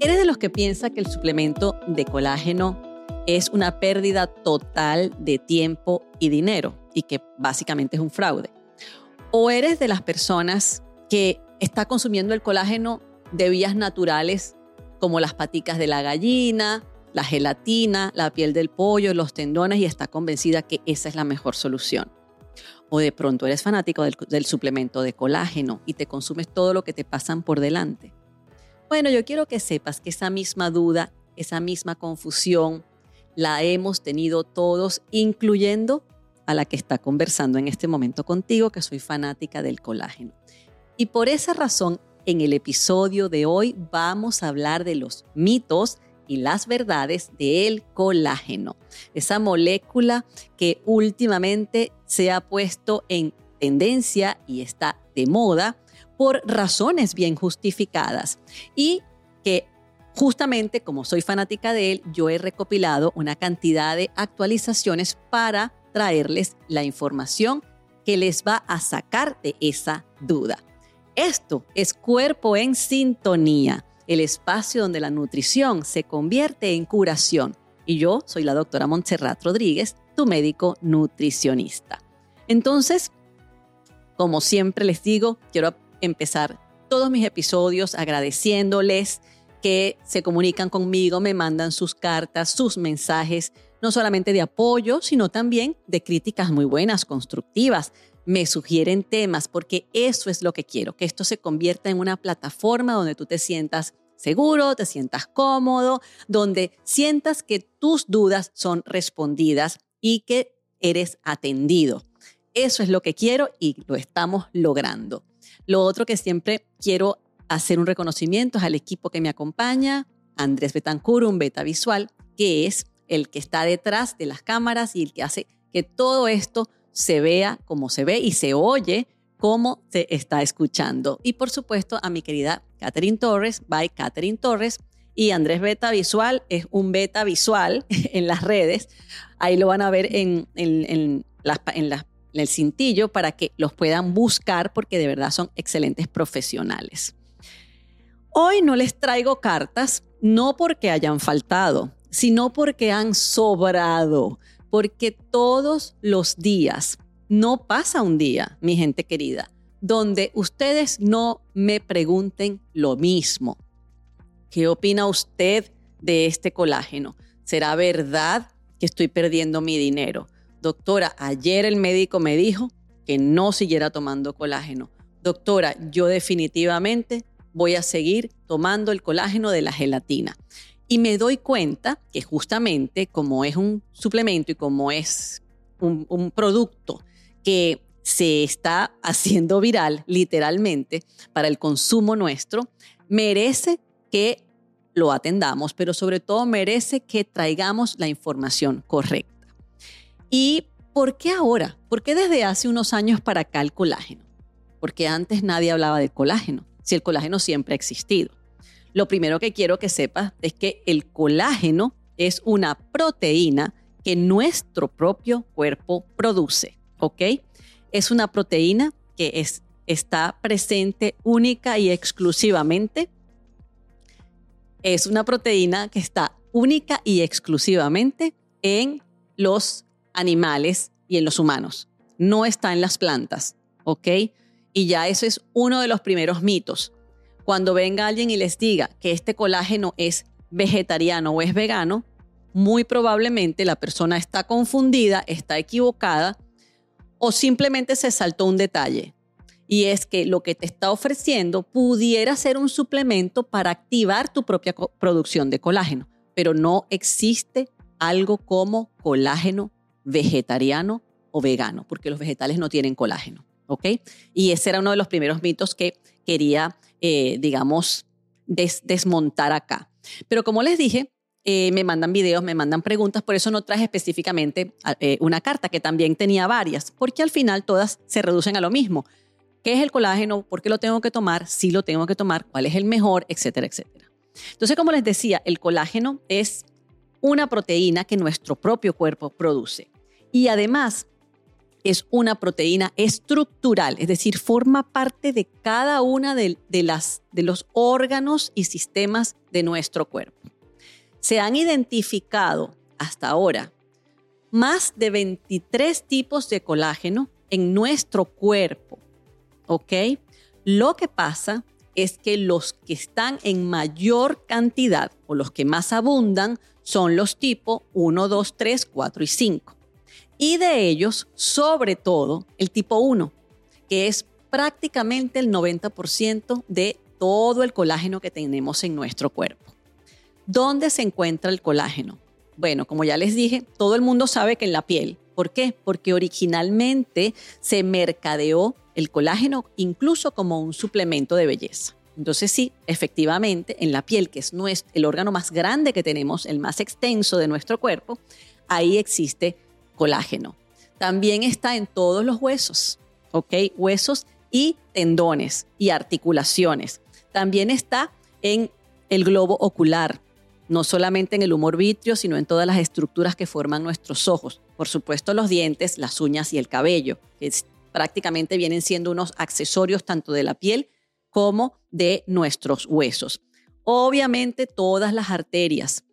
¿Eres de los que piensa que el suplemento de colágeno es una pérdida total de tiempo y dinero y que básicamente es un fraude? ¿O eres de las personas que está consumiendo el colágeno de vías naturales como las paticas de la gallina, la gelatina, la piel del pollo, los tendones y está convencida que esa es la mejor solución? O de pronto eres fanático del, del suplemento de colágeno y te consumes todo lo que te pasan por delante. Bueno, yo quiero que sepas que esa misma duda, esa misma confusión, la hemos tenido todos, incluyendo a la que está conversando en este momento contigo, que soy fanática del colágeno. Y por esa razón, en el episodio de hoy vamos a hablar de los mitos y las verdades del colágeno, esa molécula que últimamente se ha puesto en tendencia y está de moda por razones bien justificadas y que justamente como soy fanática de él, yo he recopilado una cantidad de actualizaciones para traerles la información que les va a sacar de esa duda. Esto es Cuerpo en Sintonía, el espacio donde la nutrición se convierte en curación. Y yo soy la doctora Montserrat Rodríguez, tu médico nutricionista. Entonces, como siempre les digo, quiero empezar todos mis episodios agradeciéndoles que se comunican conmigo, me mandan sus cartas, sus mensajes, no solamente de apoyo, sino también de críticas muy buenas, constructivas. Me sugieren temas porque eso es lo que quiero, que esto se convierta en una plataforma donde tú te sientas seguro, te sientas cómodo, donde sientas que tus dudas son respondidas y que eres atendido. Eso es lo que quiero y lo estamos logrando. Lo otro que siempre quiero hacer un reconocimiento es al equipo que me acompaña, Andrés Betancur, un beta visual, que es el que está detrás de las cámaras y el que hace que todo esto se vea como se ve y se oye como se está escuchando. Y por supuesto a mi querida Catherine Torres, by Catherine Torres. Y Andrés Beta Visual es un beta visual en las redes. Ahí lo van a ver en, en, las, en las el cintillo para que los puedan buscar porque de verdad son excelentes profesionales. Hoy no les traigo cartas, no porque hayan faltado, sino porque han sobrado, porque todos los días, no pasa un día, mi gente querida, donde ustedes no me pregunten lo mismo. ¿Qué opina usted de este colágeno? ¿Será verdad que estoy perdiendo mi dinero? Doctora, ayer el médico me dijo que no siguiera tomando colágeno. Doctora, yo definitivamente voy a seguir tomando el colágeno de la gelatina. Y me doy cuenta que justamente como es un suplemento y como es un, producto que se está haciendo viral literalmente para el consumo nuestro, merece que lo atendamos, pero sobre todo merece que traigamos la información correcta. ¿Y por qué ahora? ¿Por qué desde hace unos años para acá el colágeno? Porque antes nadie hablaba del colágeno, si el colágeno siempre ha existido. Lo primero que quiero que sepas es que el colágeno es una proteína que nuestro propio cuerpo produce, ¿ok? Es una proteína que es, está presente única y exclusivamente. Es una proteína que está única y exclusivamente en los animales y en los humanos. No está en las plantas, ¿ok? Y ya eso es uno de los primeros mitos. Cuando venga alguien y les diga que este colágeno es vegetariano o es vegano, muy probablemente la persona está confundida, está equivocada o simplemente se saltó un detalle. Y es que lo que te está ofreciendo pudiera ser un suplemento para activar tu propia producción de colágeno, pero no existe algo como colágeno vegetariano o vegano, porque los vegetales no tienen colágeno, ¿ok? Y ese era uno de los primeros mitos que quería, eh, digamos, desmontar acá. Pero como les dije, eh, me mandan videos, me mandan preguntas, por eso no traje específicamente eh, una carta, que también tenía varias, porque al final todas se reducen a lo mismo. ¿Qué es el colágeno? ¿Por qué lo tengo que tomar? Si lo tengo que tomar, ¿cuál es el mejor? Etcétera, etcétera. Entonces, como les decía, el colágeno es una proteína que nuestro propio cuerpo produce. Y además, es una proteína estructural, es decir, forma parte de cada una de, las, de los órganos y sistemas de nuestro cuerpo. Se han identificado hasta ahora más de 23 tipos de colágeno en nuestro cuerpo. ¿Ok? Lo que pasa es que los que están en mayor cantidad o los que más abundan son los tipos 1, 2, 3, 4 y 5. Y de ellos, sobre todo, el tipo 1, que es prácticamente el 90% de todo el colágeno que tenemos en nuestro cuerpo. ¿Dónde se encuentra el colágeno? Bueno, como ya les dije, todo el mundo sabe que en la piel. ¿Por qué? Porque originalmente se mercadeó el colágeno incluso como un suplemento de belleza. Entonces sí, efectivamente, en la piel, que es el órgano más grande que tenemos, el más extenso de nuestro cuerpo, ahí existe colágeno. También está en todos los huesos, ¿ok? Huesos y tendones y articulaciones. También está en el globo ocular, no solamente en el humor vitrio, sino en todas las estructuras que forman nuestros ojos. Por supuesto, los dientes, las uñas y el cabello, que prácticamente vienen siendo unos accesorios tanto de la piel como de nuestros huesos. Obviamente todas las arterias,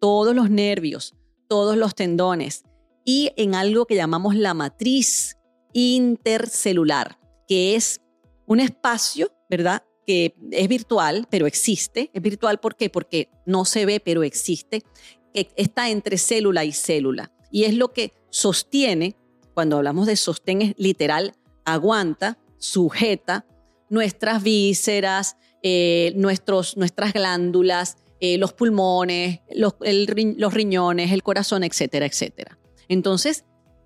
todos los nervios, todos los tendones y en algo que llamamos la matriz intercelular, que es un espacio, ¿verdad? Que es virtual, pero existe. Es virtual ¿por qué? Porque no se ve, pero existe, que está entre célula y célula. Y es lo que sostiene, cuando hablamos de sostén es literal, aguanta, sujeta nuestras vísceras, eh, nuestros, nuestras glándulas, eh, los pulmones, los, los riñones, el corazón, etcétera, etcétera. Entonces,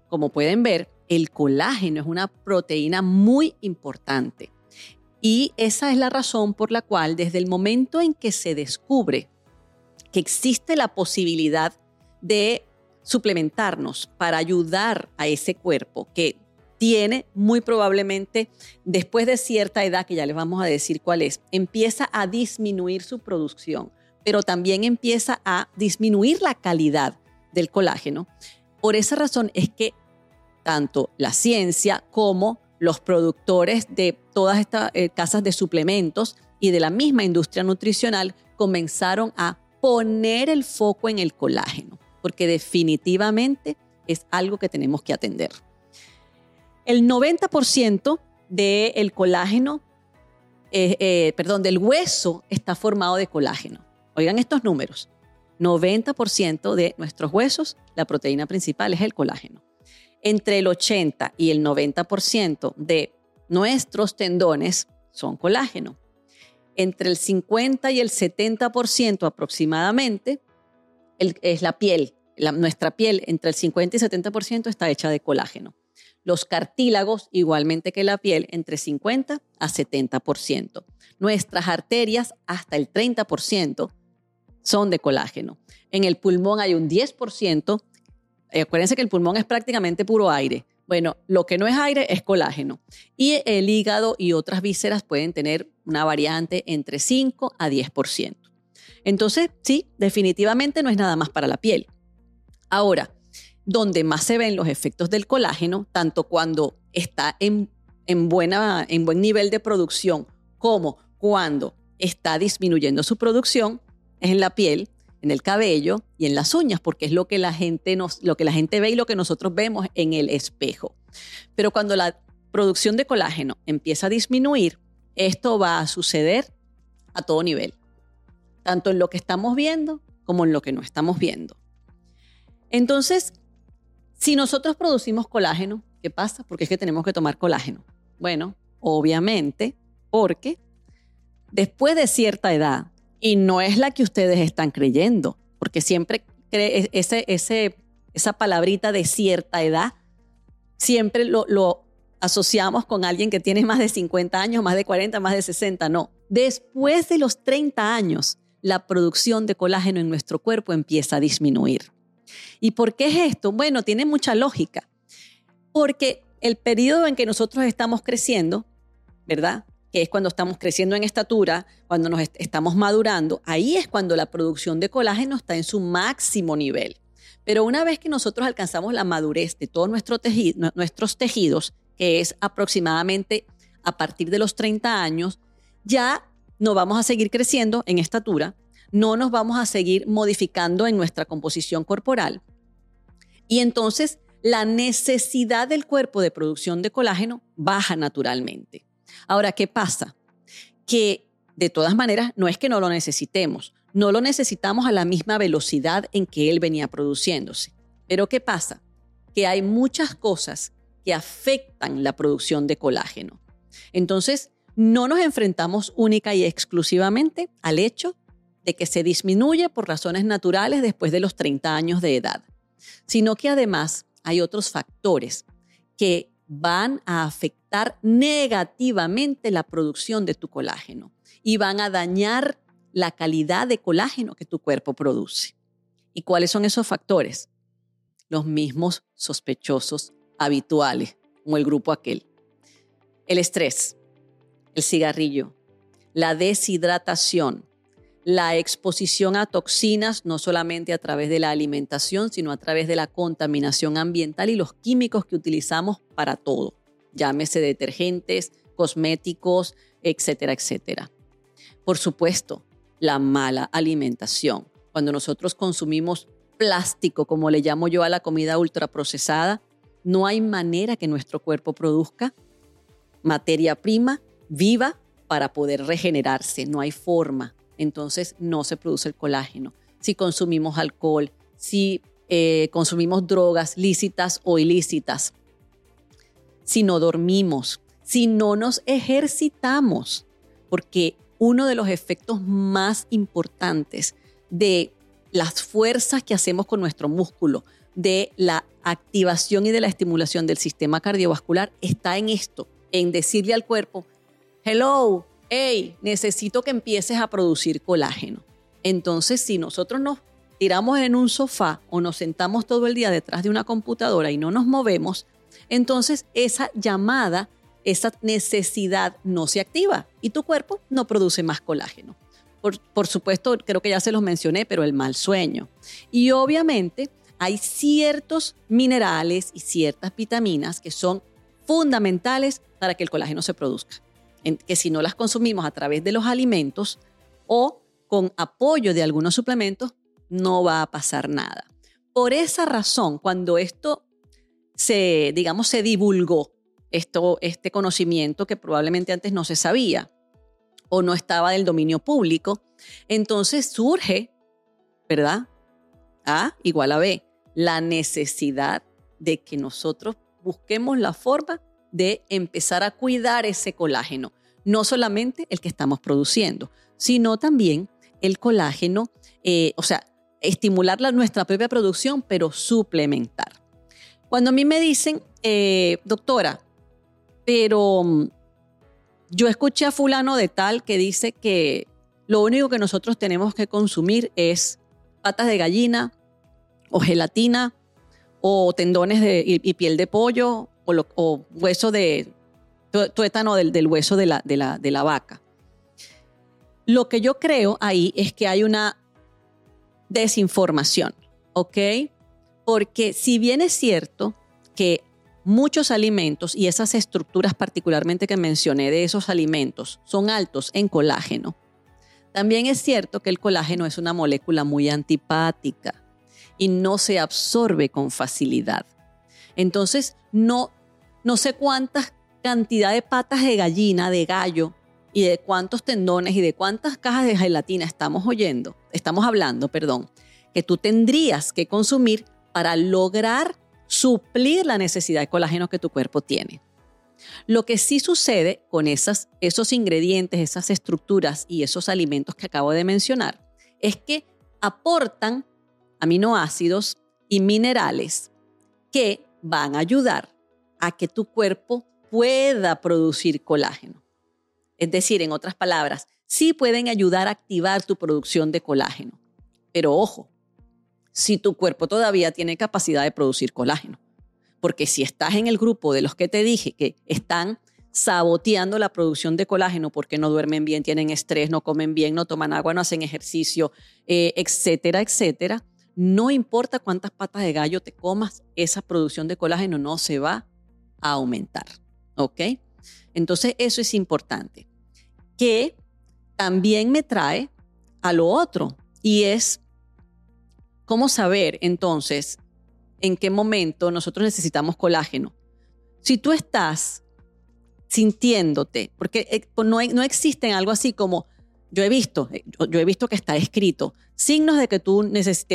como pueden ver, el colágeno es una proteína muy importante. Y esa es la razón por la cual desde el momento en que se descubre que existe la posibilidad de suplementarnos para ayudar a ese cuerpo que tiene muy probablemente, después de cierta edad, que ya les vamos a decir cuál es, empieza a disminuir su producción, pero también empieza a disminuir la calidad del colágeno. Por esa razón es que tanto la ciencia como los productores de todas estas eh, casas de suplementos y de la misma industria nutricional comenzaron a poner el foco en el colágeno, porque definitivamente es algo que tenemos que atender. El 90% del colágeno, eh, eh, perdón, del hueso está formado de colágeno. Oigan estos números. 90% de nuestros huesos, la proteína principal es el colágeno. Entre el 80 y el 90% de nuestros tendones son colágeno. Entre el 50 y el 70% aproximadamente es la piel. nuestra piel, entre el 50 y 70% está hecha de colágeno. Los cartílagos, igualmente que la piel, entre 50 a 70%. Nuestras arterias, hasta el 30%, son de colágeno. En el pulmón hay un 10%. Eh, acuérdense que el pulmón es prácticamente puro aire. Bueno, lo que no es aire es colágeno. Y el hígado y otras vísceras pueden tener una variante entre 5 a 10%. Entonces, sí, definitivamente no es nada más para la piel. Ahora, donde más se ven los efectos del colágeno, tanto cuando está en, buena, en buen nivel de producción como cuando está disminuyendo su producción, es en la piel, en el cabello y en las uñas, porque es lo que la gente nos, lo que la gente ve y lo que nosotros vemos en el espejo. Pero cuando la producción de colágeno empieza a disminuir, esto va a suceder a todo nivel, tanto en lo que estamos viendo como en lo que no estamos viendo. Entonces, si nosotros producimos colágeno, ¿qué pasa? Porque es que tenemos que tomar colágeno. Bueno, obviamente, porque después de cierta edad, y no es la que ustedes están creyendo, porque siempre cree ese, ese, esa palabrita de cierta edad, siempre lo, lo asociamos con alguien que tiene más de 50 años, más de 40, más de 60. No, después de los 30 años, la producción de colágeno en nuestro cuerpo empieza a disminuir. ¿Y por qué es esto? Bueno, tiene mucha lógica. Porque el periodo en que nosotros estamos creciendo, ¿verdad? Que es cuando estamos creciendo en estatura, cuando nos estamos madurando, ahí es cuando la producción de colágeno está en su máximo nivel. Pero una vez que nosotros alcanzamos la madurez de todos nuestros tejidos, que es aproximadamente a partir de los 30 años, ya no vamos a seguir creciendo en estatura, no nos vamos a seguir modificando en nuestra composición corporal. Y entonces la necesidad del cuerpo de producción de colágeno baja naturalmente. Ahora, ¿qué pasa? Que de todas maneras no es que no lo necesitemos, no lo necesitamos a la misma velocidad en que él venía produciéndose. Pero ¿qué pasa? Que hay muchas cosas que afectan la producción de colágeno. Entonces, no nos enfrentamos única y exclusivamente al hecho de que se disminuye por razones naturales después de los 30 años de edad, sino que además hay otros factores que van a afectar negativamente la producción de tu colágeno y van a dañar la calidad de colágeno que tu cuerpo produce. ¿Y cuáles son esos factores? Los mismos sospechosos habituales, como el grupo aquel. El estrés, el cigarrillo, la deshidratación, la exposición a toxinas, no solamente a través de la alimentación, sino a través de la contaminación ambiental y los químicos que utilizamos para todo, llámese detergentes, cosméticos, etcétera, etcétera. Por supuesto, la mala alimentación. Cuando nosotros consumimos plástico, como le llamo yo a la comida ultraprocesada, no hay manera que nuestro cuerpo produzca materia prima viva para poder regenerarse, no hay forma. Entonces no se produce el colágeno. Si consumimos alcohol, si eh, consumimos drogas lícitas o ilícitas, si no dormimos, si no nos ejercitamos, porque uno de los efectos más importantes de las fuerzas que hacemos con nuestro músculo, de la activación y de la estimulación del sistema cardiovascular está en esto, en decirle al cuerpo, hello, hey, necesito que empieces a producir colágeno. Entonces, si nosotros nos tiramos en un sofá o nos sentamos todo el día detrás de una computadora y no nos movemos, entonces esa llamada esa necesidad no se activa y tu cuerpo no produce más colágeno. Por, supuesto, creo que ya se los mencioné, pero el mal sueño. Y obviamente hay ciertos minerales y ciertas vitaminas que son fundamentales para que el colágeno se produzca. Que si no las consumimos a través de los alimentos o con apoyo de algunos suplementos, no va a pasar nada. Por esa razón, cuando esto se, digamos, se divulgó esto, este conocimiento que probablemente antes no se sabía o no estaba del dominio público. Entonces surge, ¿verdad? A igual a B, la necesidad de que nosotros busquemos la forma de empezar a cuidar ese colágeno, no solamente el que estamos produciendo, sino también el colágeno, eh, o sea, estimular la, nuestra propia producción, pero suplementar. Cuando a mí me dicen, eh, doctora, pero mm, yo escuché a fulano de tal que dice que lo único que nosotros tenemos que consumir es patas de gallina o gelatina o tendones de, y, piel de pollo o, hueso de tuétano del, del hueso de la, de, la, de la vaca. Lo que yo creo ahí es que hay una desinformación, ¿ok? Porque si bien es cierto que muchos alimentos y esas estructuras particularmente que mencioné de esos alimentos son altos en colágeno. También es cierto que el colágeno es una molécula muy antipática y no se absorbe con facilidad. Entonces, no, no sé cuántas cantidad de patas de gallina, de gallo y de cuántos tendones y de cuántas cajas de gelatina estamos oyendo, estamos hablando, perdón, que tú tendrías que consumir para lograr suplir la necesidad de colágeno que tu cuerpo tiene. Lo que sí sucede con esos ingredientes, esas estructuras y esos alimentos que acabo de mencionar es que aportan aminoácidos y minerales que van a ayudar a que tu cuerpo pueda producir colágeno. Es decir, en otras palabras, sí pueden ayudar a activar tu producción de colágeno. Pero ojo, si tu cuerpo todavía tiene capacidad de producir colágeno. Porque si estás en el grupo de los que te dije que están saboteando la producción de colágeno porque no duermen bien, tienen estrés, no comen bien, no toman agua, no hacen ejercicio, eh, etcétera, etcétera, no importa cuántas patas de gallo te comas, esa producción de colágeno no se va a aumentar. ¿Ok? Entonces eso es importante. Que también me trae a lo otro y es cómo saber entonces en qué momento nosotros necesitamos colágeno. Si tú estás sintiéndote, porque eh, pues, no, no existen algo así como, yo he visto, eh, yo he visto que está escrito, signos de que tú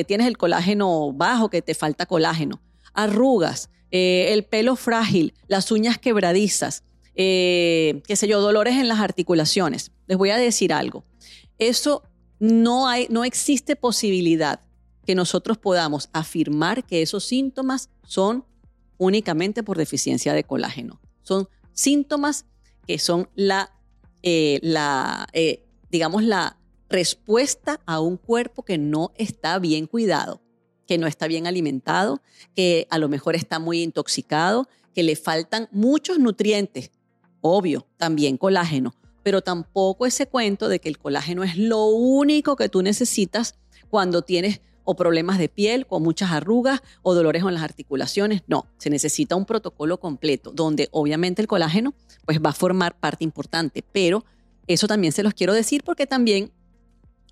tienes el colágeno bajo, que te falta colágeno, arrugas, eh, el pelo frágil, las uñas quebradizas, qué sé yo, dolores en las articulaciones. Les voy a decir algo. Eso no, hay, no existe posibilidad que nosotros podamos afirmar que esos síntomas son únicamente por deficiencia de colágeno. Son síntomas que son la, eh, la eh, digamos, la respuesta a un cuerpo que no está bien cuidado, que no está bien alimentado, que a lo mejor está muy intoxicado, que le faltan muchos nutrientes, obvio, también colágeno, pero tampoco ese cuento de que el colágeno es lo único que tú necesitas cuando tienes o problemas de piel con muchas arrugas o dolores en las articulaciones. No, se necesita un protocolo completo donde obviamente el colágeno pues va a formar parte importante, pero eso también se los quiero decir porque también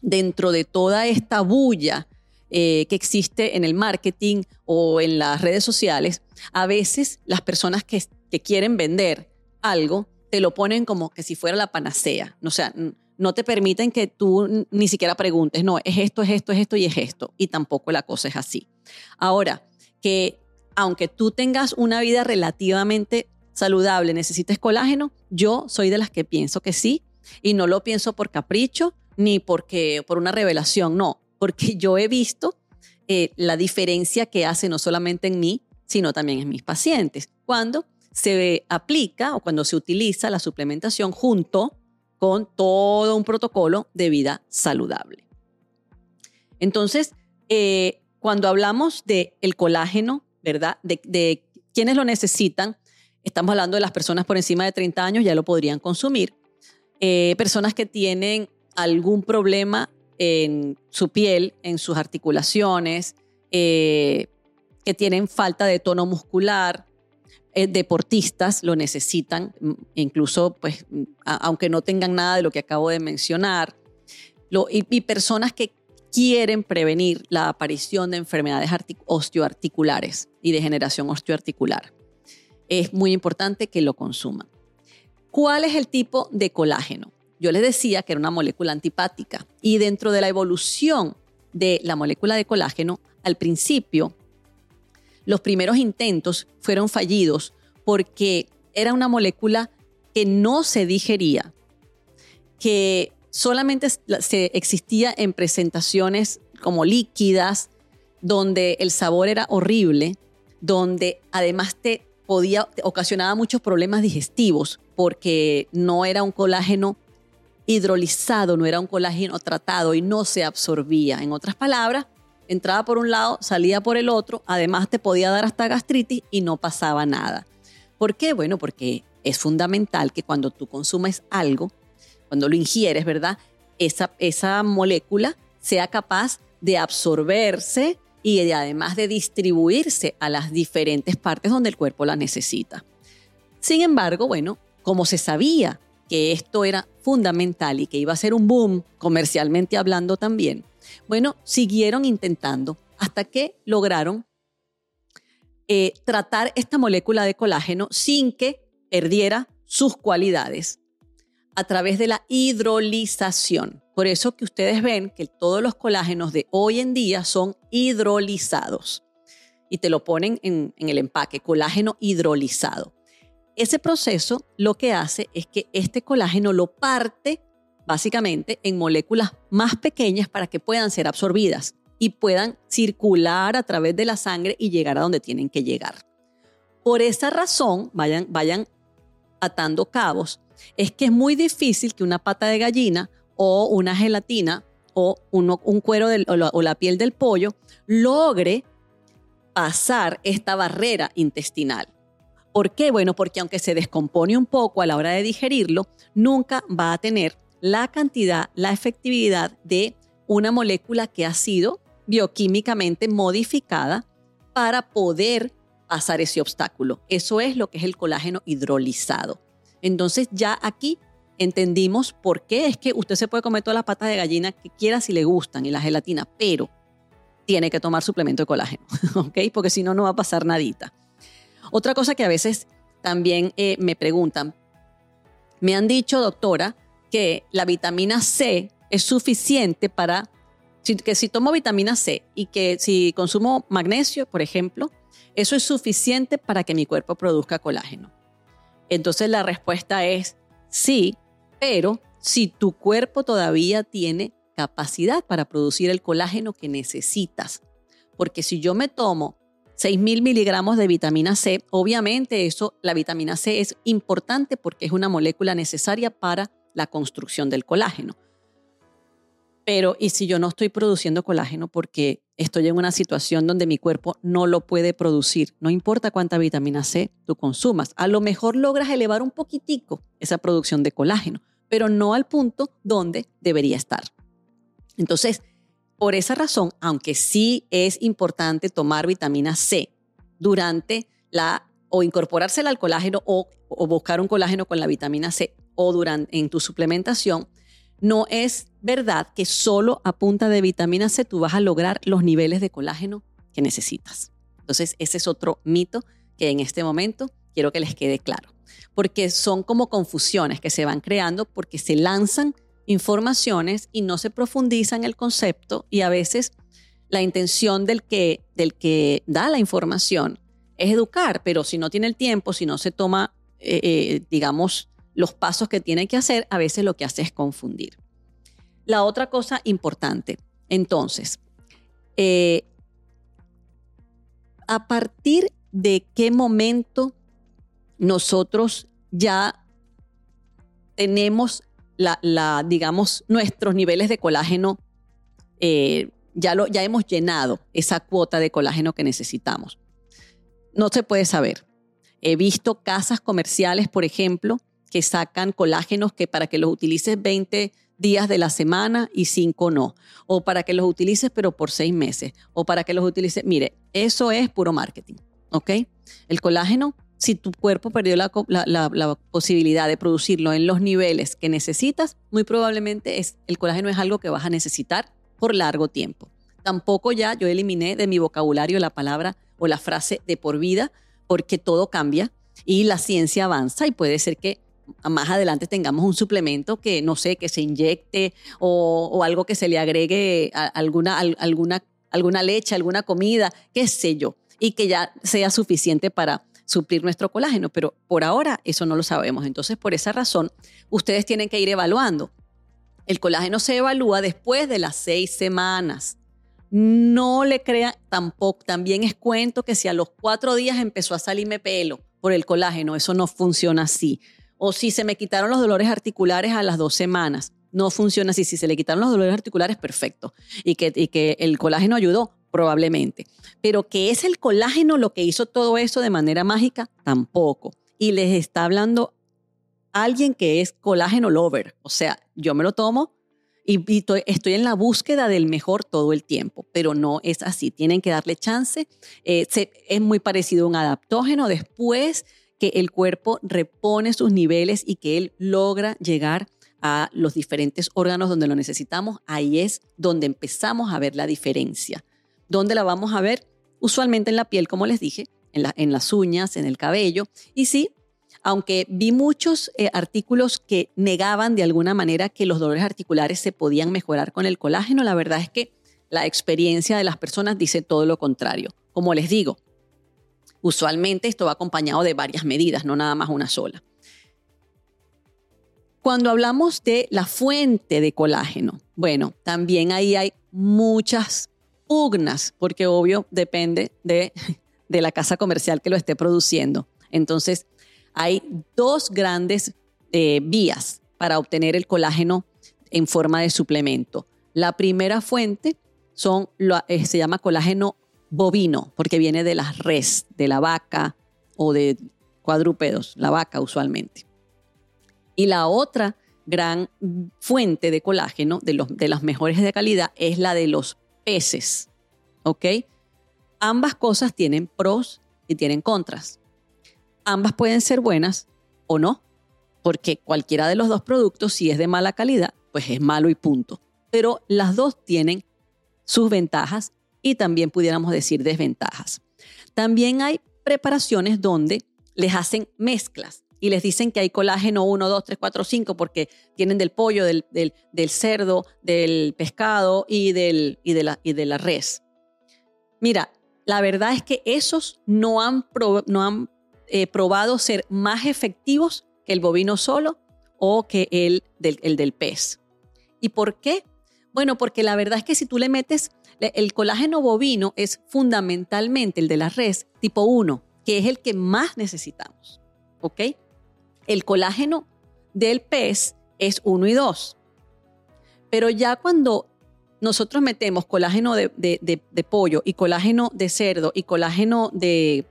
dentro de toda esta bulla eh, que existe en el marketing o en las redes sociales, a veces las personas que, que quieren vender algo te lo ponen como que si fuera la panacea. O sea, no te permiten que tú ni siquiera preguntes, no, es esto, es esto, es esto y es esto. Y tampoco la cosa es así. Ahora, que aunque tú tengas una vida relativamente saludable, necesites colágeno, yo soy de las que pienso que sí. Y no lo pienso por capricho ni porque por una revelación, no, porque yo he visto eh, la diferencia que hace no solamente en mí, sino también en mis pacientes. Cuando se aplica o cuando se utiliza la suplementación junto con todo un protocolo de vida saludable. Entonces, eh, cuando hablamos del el colágeno, ¿verdad? De, quienes lo necesitan, estamos hablando de las personas por encima de 30 años, ya lo podrían consumir. Eh, personas que tienen algún problema en su piel, en sus articulaciones, eh, que tienen falta de tono muscular, eh, deportistas lo necesitan, mm, incluso pues, mm, aunque no tengan nada de lo que acabo de mencionar, y, personas que quieren prevenir la aparición de enfermedades osteoarticulares y degeneración osteoarticular. Es muy importante que lo consuman. ¿Cuál es el tipo de colágeno? Yo les decía que era una molécula antipática. Y dentro de la evolución de la molécula de colágeno, al principio los primeros intentos fueron fallidos porque era una molécula que no se digería, que solamente se existía en presentaciones como líquidas, donde el sabor era horrible, donde además te podía ocasionaba muchos problemas digestivos porque no era un colágeno hidrolizado, no era un colágeno tratado y no se absorbía. En otras palabras, entraba por un lado, salía por el otro, además te podía dar hasta gastritis y no pasaba nada. ¿Por qué? Bueno, porque es fundamental que cuando tú consumes algo, cuando lo ingieres, ¿verdad? Esa, esa molécula sea capaz de absorberse y además de distribuirse a las diferentes partes donde el cuerpo la necesita. Sin embargo, bueno, como se sabía que esto era fundamental y que iba a ser un boom comercialmente hablando también, bueno, siguieron intentando hasta que lograron eh, tratar esta molécula de colágeno sin que perdiera sus cualidades a través de la hidrolización. Por eso que ustedes ven que todos los colágenos de hoy en día son hidrolizados y te lo ponen en el empaque, colágeno hidrolizado. Ese proceso lo que hace es que este colágeno lo parte básicamente en moléculas más pequeñas para que puedan ser absorbidas y puedan circular a través de la sangre y llegar a donde tienen que llegar. Por esa razón, vayan, vayan atando cabos, es que es muy difícil que una pata de gallina o una gelatina o un cuero o la piel del pollo logre pasar esta barrera intestinal. ¿Por qué? Bueno, porque aunque se descompone un poco a la hora de digerirlo, nunca va a tener la cantidad, la efectividad de una molécula que ha sido bioquímicamente modificada para poder pasar ese obstáculo. Eso es lo que es el colágeno hidrolizado. Entonces ya aquí entendimos por qué es que usted se puede comer todas las patas de gallina que quiera si le gustan y la gelatina, pero tiene que tomar suplemento de colágeno, ¿ok? Porque si no, no va a pasar nadita. Otra cosa que a veces también eh, me preguntan, me han dicho, doctora, que la vitamina C es suficiente para, que si tomo vitamina C y que si consumo magnesio, por ejemplo, eso es suficiente para que mi cuerpo produzca colágeno. Entonces la respuesta es sí, pero si tu cuerpo todavía tiene capacidad para producir el colágeno que necesitas. Porque si yo me tomo 6.000 miligramos de vitamina C, obviamente eso, la vitamina C es importante porque es una molécula necesaria para la construcción del colágeno. Pero, ¿y si yo no estoy produciendo colágeno porque estoy en una situación donde mi cuerpo no lo puede producir? No importa cuánta vitamina C tú consumas, a lo mejor logras elevar un poquitico esa producción de colágeno, pero no al punto donde debería estar. Entonces, por esa razón, aunque sí es importante tomar vitamina C durante la o incorporársela al colágeno o, buscar un colágeno con la vitamina C o durante, en tu suplementación, no es verdad que solo a punta de vitamina C tú vas a lograr los niveles de colágeno que necesitas. Entonces, ese es otro mito que en este momento quiero que les quede claro, porque son como confusiones que se van creando porque se lanzan informaciones y no se profundiza en el concepto y a veces la intención del que, del que da la información es educar, pero si no tiene el tiempo, si no se toma, eh, eh, digamos, los pasos que tiene que hacer, a veces lo que hace es confundir. La otra cosa importante, entonces, eh, a partir de qué momento nosotros ya tenemos la, digamos, nuestros niveles de colágeno, eh, ya, lo, ya hemos llenado esa cuota de colágeno que necesitamos. No se puede saber. He visto casas comerciales, por ejemplo, que sacan colágenos que para que los utilices 20 días de la semana y 5 no. O para que los utilices pero por 6 meses. O para que los utilices... Mire, eso es puro marketing. ¿Ok? El colágeno si tu cuerpo perdió la, posibilidad de producirlo en los niveles que necesitas, muy probablemente es, el colágeno es algo que vas a necesitar por largo tiempo. Tampoco ya yo eliminé de mi vocabulario la palabra o la frase de por vida, porque todo cambia y la ciencia avanza y puede ser que más adelante tengamos un suplemento que, no sé, que se inyecte o, algo que se le agregue alguna, alguna, alguna leche, alguna comida, qué sé yo, y que ya sea suficiente para suplir nuestro colágeno, pero por ahora eso no lo sabemos. Entonces, por esa razón, ustedes tienen que ir evaluando. El colágeno se evalúa después de las seis semanas. No le crea tampoco, también es cuento que si a los cuatro días empezó a salirme pelo por el colágeno, eso no funciona así. O si se me quitaron los dolores articulares a las dos semanas, no funciona así. Si se le quitaron los dolores articulares, perfecto. Y que, y que el colágeno ayudó, probablemente. Pero que es el colágeno lo que hizo todo eso de manera mágica, tampoco. Y les está hablando alguien que es colágeno lover. O sea, yo me lo tomo y, estoy en la búsqueda del mejor todo el tiempo, pero no es así. Tienen que darle chance. Eh, es muy parecido a un adaptógeno después que el cuerpo repone sus niveles y que él logra llegar a los diferentes órganos donde lo necesitamos, ahí es donde empezamos a ver la diferencia. ¿Dónde la vamos a ver? Usualmente en la piel, como les dije, en, las uñas, en el cabello. Y sí, aunque vi muchos eh, artículos que negaban de alguna manera que los dolores articulares se podían mejorar con el colágeno, la verdad es que la experiencia de las personas dice todo lo contrario. Como les digo, usualmente esto va acompañado de varias medidas, no nada más una sola. Cuando hablamos de la fuente de colágeno, bueno, también ahí hay muchas pugnas, porque obvio depende de, de la casa comercial que lo esté produciendo. Entonces, hay dos grandes eh, vías para obtener el colágeno en forma de suplemento. La primera fuente son, eh, se llama colágeno bovino, porque viene de las res, de la vaca o de cuadrúpedos, la vaca usualmente. Y la otra gran fuente de colágeno, de, los, de las mejores de calidad, es la de los peces. ¿ok? Ambas cosas tienen pros y tienen contras. Ambas pueden ser buenas o no, porque cualquiera de los dos productos, si es de mala calidad, pues es malo y punto. Pero las dos tienen sus ventajas y también pudiéramos decir desventajas. También hay preparaciones donde les hacen mezclas y les dicen que hay colágeno 1, 2, 3, 4, 5 porque tienen del pollo, del, cerdo, del pescado y, del, y, de la, y de la res. Mira, la verdad es que esos no han, no han eh, probado ser más efectivos que el bovino solo o que el del, el del pez. ¿Y por qué? Bueno, porque la verdad es que si tú le metes el colágeno bovino es fundamentalmente el de la res tipo 1, que es el que más necesitamos. ¿Ok? El colágeno del pez es 1 y 2. Pero ya cuando nosotros metemos colágeno de, pollo y colágeno de cerdo y colágeno de,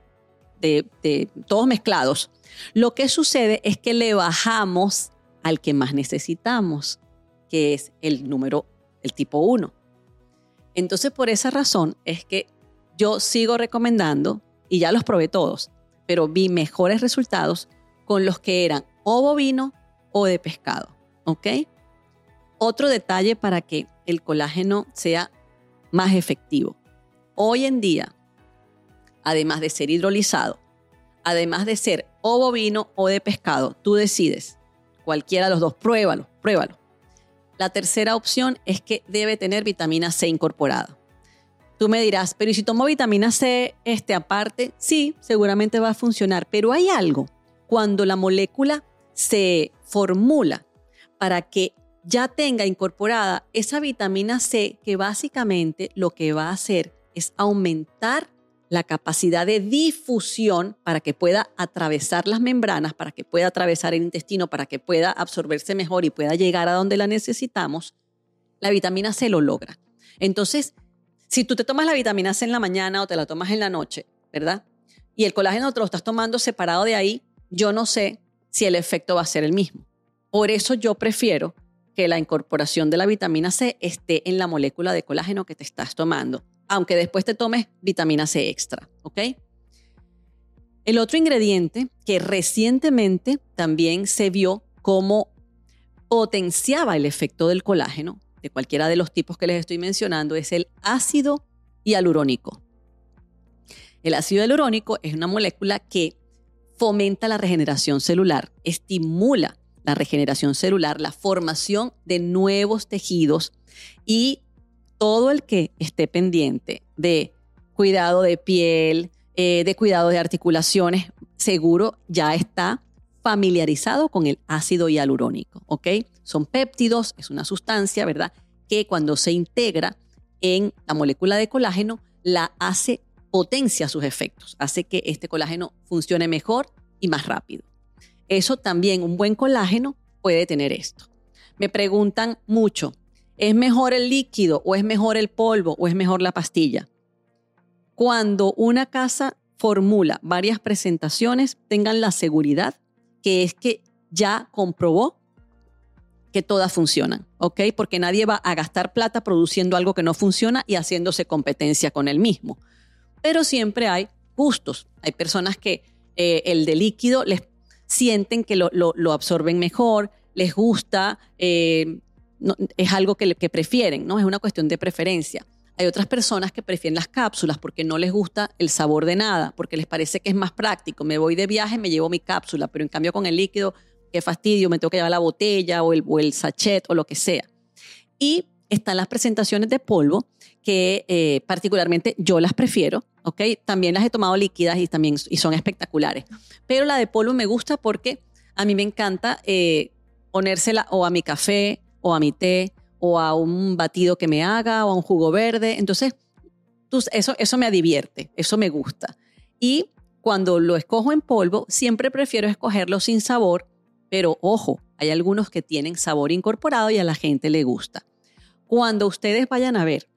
de, todos mezclados, lo que sucede es que le bajamos al que más necesitamos, que es el número, el tipo 1. Entonces, por esa razón es que yo sigo recomendando, y ya los probé todos, pero vi mejores resultados con los que eran o bovino o de pescado. ¿Ok? Otro detalle para que el colágeno sea más efectivo. Hoy en día, además de ser hidrolizado, además de ser o bovino o de pescado, tú decides. Cualquiera de los dos, pruébalo, pruébalo. La tercera opción es que debe tener vitamina C incorporada. Tú me dirás, pero ¿y si tomo vitamina C este aparte? Sí, seguramente va a funcionar, pero hay algo. Cuando la molécula se formula para que ya tenga incorporada esa vitamina C que básicamente lo que va a hacer es aumentar la capacidad de difusión para que pueda atravesar las membranas, para que pueda atravesar el intestino, para que pueda absorberse mejor y pueda llegar a donde la necesitamos, la vitamina C lo logra. Entonces, si tú te tomas la vitamina C en la mañana o te la tomas en la noche, ¿verdad? Y el colágeno te lo estás tomando separado de ahí, yo no sé si el efecto va a ser el mismo. Por eso yo prefiero que la incorporación de la vitamina C esté en la molécula de colágeno que te estás tomando aunque después te tomes vitamina C extra, ¿ok? El otro ingrediente que recientemente también se vio cómo potenciaba el efecto del colágeno, de cualquiera de los tipos que les estoy mencionando, es el ácido hialurónico. El ácido hialurónico es una molécula que fomenta la regeneración celular, estimula la regeneración celular, la formación de nuevos tejidos y todo el que esté pendiente de cuidado de piel, eh, de cuidado de articulaciones, seguro ya está familiarizado con el ácido hialurónico, ¿ok? Son péptidos, es una sustancia, ¿verdad? Que cuando se integra en la molécula de colágeno, la hace potencia sus efectos, hace que este colágeno funcione mejor y más rápido. Eso también, un buen colágeno puede tener esto. Me preguntan mucho, ¿Es mejor el líquido o es mejor el polvo o es mejor la pastilla? Cuando una casa formula varias presentaciones, tengan la seguridad que es que ya comprobó que todas funcionan, ¿ok? Porque nadie va a gastar plata produciendo algo que no funciona y haciéndose competencia con el mismo. Pero siempre hay gustos. Hay personas que eh, el de líquido les sienten que lo, absorben mejor, les gusta, eh, es algo que, que prefieren, ¿no? Es una cuestión de preferencia. Hay otras personas que prefieren las cápsulas porque no les gusta el sabor de nada, porque les parece que es más práctico. Me voy de viaje, me llevo mi cápsula, pero en cambio con el líquido, qué fastidio, me tengo que llevar la botella o el, o el sachet o lo que sea. Y están las presentaciones de polvo, que eh, particularmente yo las prefiero, ¿ok? También las he tomado líquidas y también y son espectaculares. Pero la de polvo me gusta porque a mí me encanta eh, ponérsela o a mi café o a mi té o a un batido que me haga o a un jugo verde. Entonces, eso, eso me divierte, eso me gusta. Y cuando lo escojo en polvo, siempre prefiero escogerlo sin sabor, pero ojo, hay algunos que tienen sabor incorporado y a la gente le gusta. Cuando ustedes vayan a ver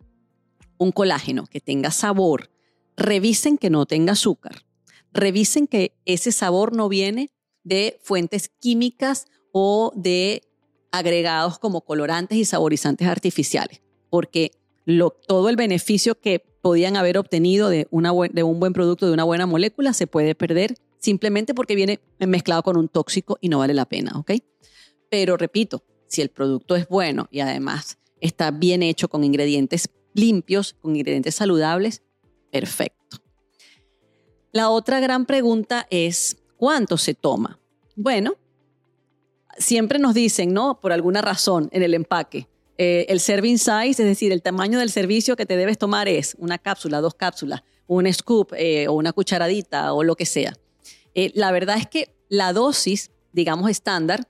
un colágeno que tenga sabor, revisen que no tenga azúcar. Revisen que ese sabor no viene de fuentes químicas o de agregados como colorantes y saborizantes artificiales, porque todo el beneficio que podían haber obtenido de, un buen producto, de una buena molécula, se puede perder simplemente porque viene mezclado con un tóxico y no vale la pena, ¿ok? Pero repito, si el producto es bueno y además está bien hecho con ingredientes limpios, con ingredientes saludables, perfecto. La otra gran pregunta es, ¿cuánto se toma? Bueno, siempre nos dicen, ¿no? Por alguna razón en el empaque. Eh, el serving size, es decir, el tamaño del servicio que te debes tomar es una cápsula, dos cápsulas, un scoop eh, o una cucharadita o lo que sea. Eh, la verdad es que la dosis, digamos, estándar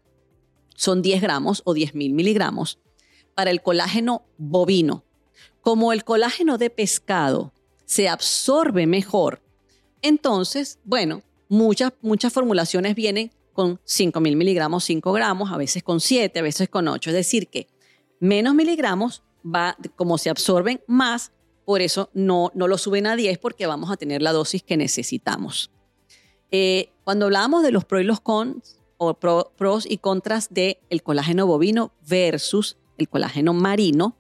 son 10 gramos o 10 mil miligramos para el colágeno bovino. Como el colágeno de pescado se absorbe mejor, entonces, bueno, muchas, muchas formulaciones vienen con 5 mil miligramos, 5 gramos, a veces con 7, a veces con 8. Es decir, que menos miligramos va, como se absorben más, por eso no, no lo suben a 10 porque vamos a tener la dosis que necesitamos. Eh, cuando hablábamos de los pros y los cons, o pros y contras del el colágeno bovino versus el colágeno marino,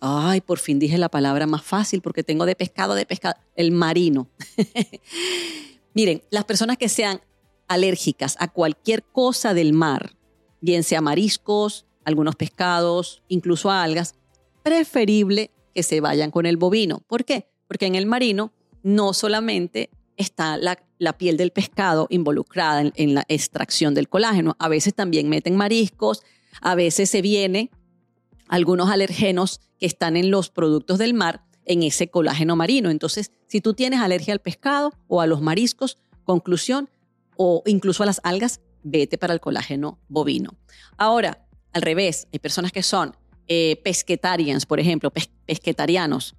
ay, por fin dije la palabra más fácil porque tengo de pescado, de pescado, el marino. Miren, las personas que sean alérgicas a cualquier cosa del mar, bien sea mariscos, algunos pescados, incluso algas, preferible que se vayan con el bovino. ¿Por qué? Porque en el marino no solamente está la, piel del pescado involucrada en, la extracción del colágeno, a veces también meten mariscos, a veces se viene algunos alergenos que están en los productos del mar en ese colágeno marino. Entonces, si tú tienes alergia al pescado o a los mariscos, conclusión, o incluso a las algas, vete para el colágeno bovino. Ahora, al revés, hay personas que son eh, por ejemplo, pesquetarianos,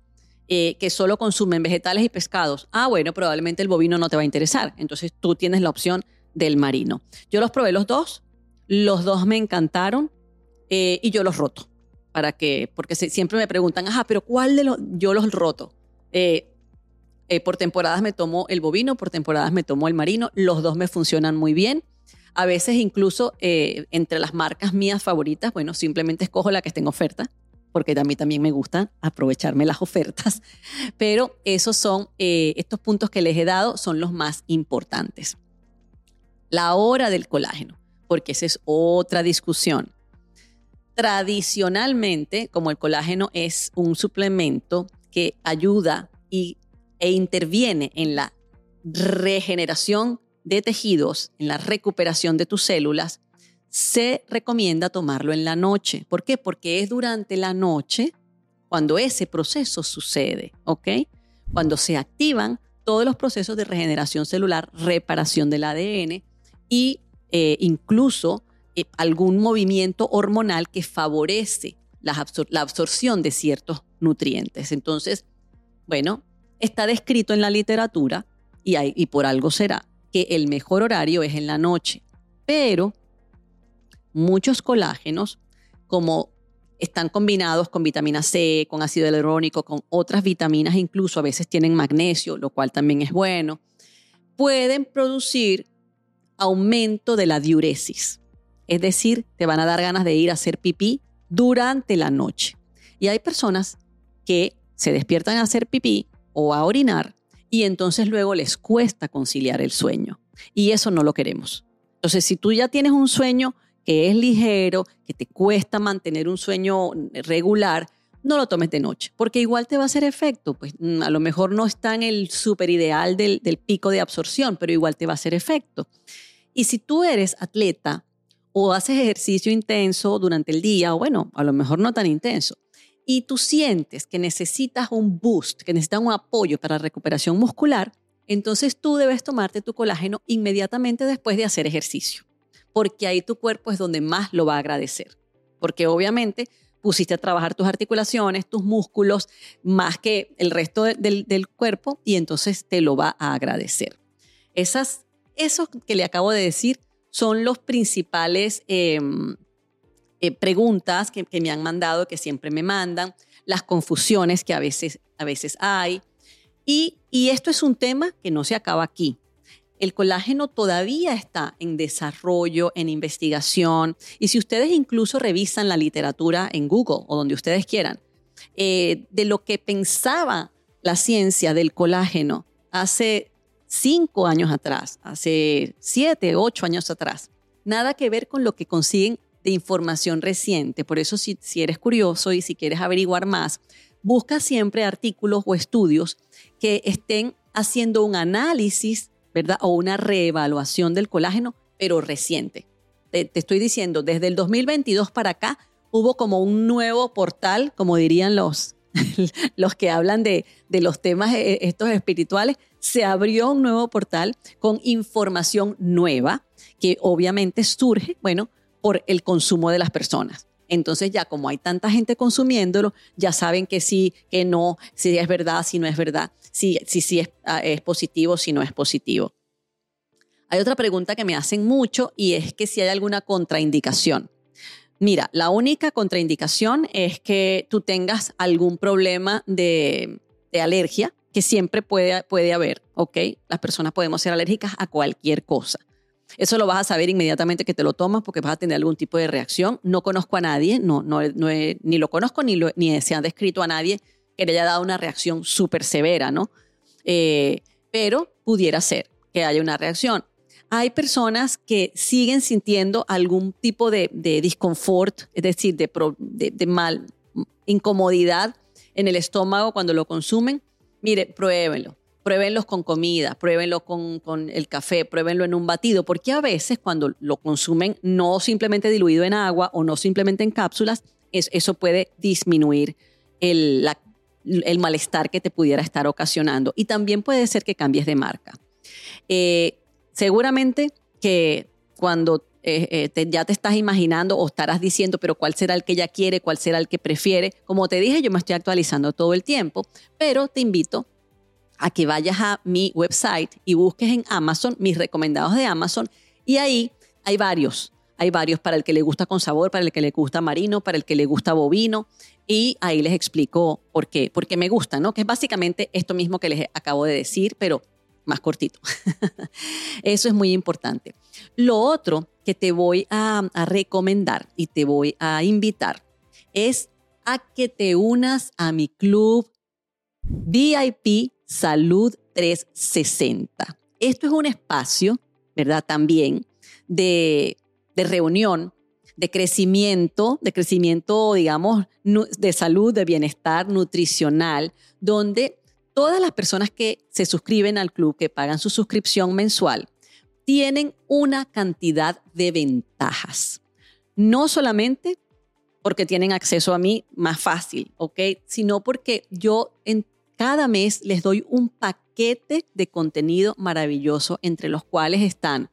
eh, que solo consumen vegetales y pescados. Ah, bueno, probablemente el bovino no te va a interesar. Entonces tú tienes la opción del marino. Yo los probé los dos, los dos me encantaron eh, y yo los roto. Para que, porque siempre me preguntan, ajá, pero ¿cuál de los? Yo los roto. Eh, por temporadas me tomo el bovino, por temporadas me tomo el marino. Los dos me funcionan muy bien. A veces incluso eh, entre las marcas mías favoritas, bueno, simplemente escojo la que esté en oferta, porque a mí también me gusta aprovecharme las ofertas. Pero esos son, eh, estos puntos que les he dado son los más importantes. La hora del colágeno, porque esa es otra discusión. Tradicionalmente, como el colágeno es un suplemento que ayuda y e interviene en la regeneración de tejidos, en la recuperación de tus células, se recomienda tomarlo en la noche. ¿Por qué? Porque es durante la noche cuando ese proceso sucede, ¿ok? Cuando se activan todos los procesos de regeneración celular, reparación del ADN y eh, incluso algún movimiento hormonal que favorece la, la absorción de ciertos nutrientes. Entonces, bueno, está descrito en la literatura, y, hay, y por algo será, que el mejor horario es en la noche. Pero muchos colágenos, como están combinados con vitamina C, con ácido hialurónico, con otras vitaminas, incluso a veces tienen magnesio, lo cual también es bueno, pueden producir aumento de la diuresis. Es decir, te van a dar ganas de ir a hacer pipí durante la noche. Y hay personas que se despiertan a hacer pipí o a orinar y entonces luego les cuesta conciliar el sueño. Y eso no lo queremos. Entonces, si tú ya tienes un sueño que es ligero, que te cuesta mantener un sueño regular, no lo tomes de noche, porque igual te va a hacer efecto. Pues mm, a lo mejor no está en el super ideal del, del pico de absorción, pero igual te va a hacer efecto. Y si tú eres atleta o haces ejercicio intenso durante el día, o bueno, a lo mejor no tan intenso, y tú sientes que necesitas un boost, que necesitas un apoyo para recuperación muscular, entonces tú debes tomarte tu colágeno inmediatamente después de hacer ejercicio, porque ahí tu cuerpo es donde más lo va a agradecer, porque obviamente pusiste a trabajar tus articulaciones, tus músculos, más que el resto del, cuerpo, y entonces te lo va a agradecer. Esas, esos que le acabo de decir son los principales em, eh, preguntas que, me han mandado, que siempre me mandan, las confusiones que a veces, a veces hay. Y, y esto es un tema que no se acaba aquí. El colágeno todavía está en desarrollo, en investigación. Y si ustedes incluso revisan la literatura en Google o donde ustedes quieran, eh, de lo que pensaba la ciencia del colágeno hace cinco años atrás, hace siete, ocho años atrás. Nada que ver con lo que consiguen de información reciente. Por eso, si, eres curioso y si quieres averiguar más, busca siempre artículos o estudios que estén haciendo un análisis, ¿verdad? O una reevaluación del colágeno, pero reciente. Te, estoy diciendo, desde el 2022 para acá hubo como un nuevo portal, como dirían los, los que hablan de, de los temas eh, estos espirituales, se abrió un nuevo portal con información nueva que obviamente surge, bueno, por el consumo de las personas. Entonces ya como hay tanta gente consumiéndolo, ya saben que sí, que no, si es verdad, si no es verdad, si, si, si es, ah, es positivo, si no es positivo. Hay otra pregunta que me hacen mucho y es que si hay alguna contraindicación. Mira, la única contraindicación es que tú tengas algún problema de, de alergia, que siempre puede, puede haber, ¿ok? Las personas podemos ser alérgicas a cualquier cosa. Eso lo vas a saber inmediatamente que te lo tomas porque vas a tener algún tipo de reacción. No conozco a nadie, no, no, ni lo conozco ni, ni se ha descrito a nadie que le haya dado una reacción súper severa, ¿no? Eh, pero pudiera ser que haya una reacción. Hay personas que siguen sintiendo algún tipo de, de disconfort, es decir, de, de, mal, incomodidad en el estómago cuando lo consumen. Mire, pruébenlo pruébenlos con comida, pruébenlo con, con, el café, pruébenlo en un batido, porque a veces cuando lo consumen no simplemente diluido en agua o no simplemente en cápsulas, eso puede disminuir el, el, malestar que te pudiera estar ocasionando. Y también puede ser que cambies de marca. Eh, seguramente que cuando eh, eh, ya te estás imaginando o estarás diciendo, pero cuál será el que ella quiere, cuál será el que prefiere. Como te dije, yo me estoy actualizando todo el tiempo, pero te invito a que vayas a mi website y busques en Amazon mis recomendados de Amazon y ahí hay varios. Hay varios para el que le gusta con sabor, para el que le gusta marino, para el que le gusta bovino. Y ahí les explico por qué. Porque me gusta, ¿no? Que es básicamente esto mismo que les acabo de decir, pero más cortito. Eso es muy importante. Lo otro que te voy a, recomendar y te voy a invitar es a que te unas a mi club VIP Salud 360. Esto es un espacio, ¿verdad? También de, reunión, de crecimiento, de crecimiento, digamos, de salud, de bienestar nutricional, donde todas las personas que se suscriben al club, que pagan su suscripción mensual, tienen una cantidad de ventajas. No solamente porque tienen acceso a mí más fácil, ¿ok? Sino porque yo en cada mes les doy un paquete de contenido maravilloso, entre los cuales están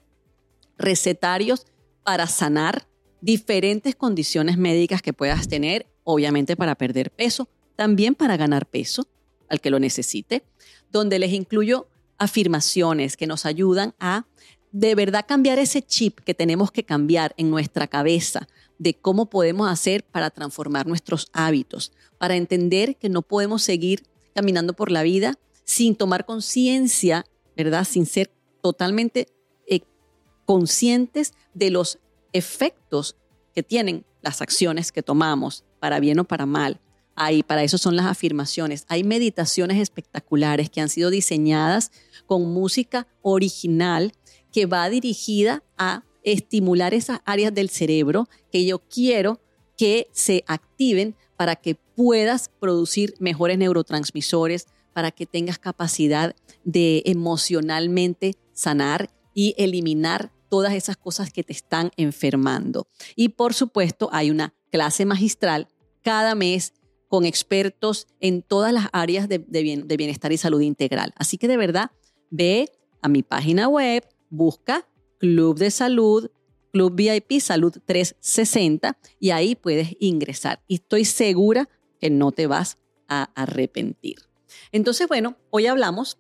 recetarios para sanar diferentes condiciones médicas que puedas tener, obviamente para perder peso, también para ganar peso al que lo necesite, donde les incluyo afirmaciones que nos ayudan a de verdad cambiar ese chip que tenemos que cambiar en nuestra cabeza de cómo podemos hacer para transformar nuestros hábitos, para entender que no podemos seguir caminando por la vida sin tomar conciencia, ¿verdad? Sin ser totalmente eh, conscientes de los efectos que tienen las acciones que tomamos, para bien o para mal. Ahí, para eso son las afirmaciones. Hay meditaciones espectaculares que han sido diseñadas con música original que va dirigida a estimular esas áreas del cerebro que yo quiero que se activen para que puedas producir mejores neurotransmisores, para que tengas capacidad de emocionalmente sanar y eliminar todas esas cosas que te están enfermando. Y por supuesto, hay una clase magistral cada mes con expertos en todas las áreas de, bienestar y salud integral. Así que de verdad, ve a mi página web, busca Club de Salud Club VIP Salud 360 y ahí puedes ingresar. Y estoy segura que no te vas a arrepentir. Entonces, bueno, hoy hablamos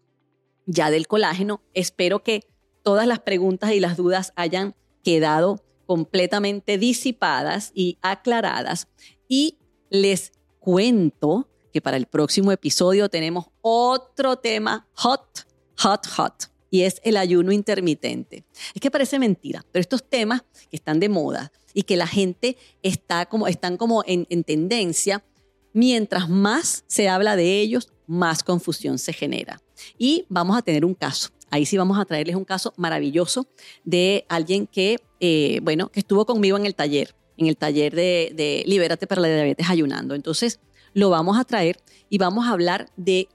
ya del colágeno. Espero que todas las preguntas y las dudas hayan quedado completamente disipadas y aclaradas. Y les cuento que para el próximo episodio tenemos otro tema hot, hot, hot y es el ayuno intermitente. Es que parece mentira, pero estos temas que están de moda y que la gente está como, están como en, tendencia, mientras más se habla de ellos, más confusión se genera. Y vamos a tener un caso. Ahí sí vamos a traerles un caso maravilloso de alguien que, eh, bueno, que estuvo conmigo en el taller, en el taller de, Libérate para la diabetes ayunando. Entonces, lo vamos a traer y vamos a hablar de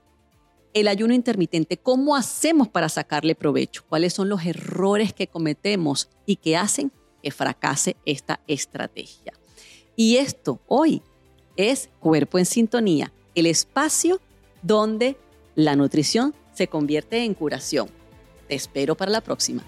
el ayuno intermitente, cómo hacemos para sacarle provecho, cuáles son los errores que cometemos y que hacen que fracase esta estrategia. Y esto hoy es Cuerpo en Sintonía, el espacio donde la nutrición se convierte en curación. Te espero para la próxima.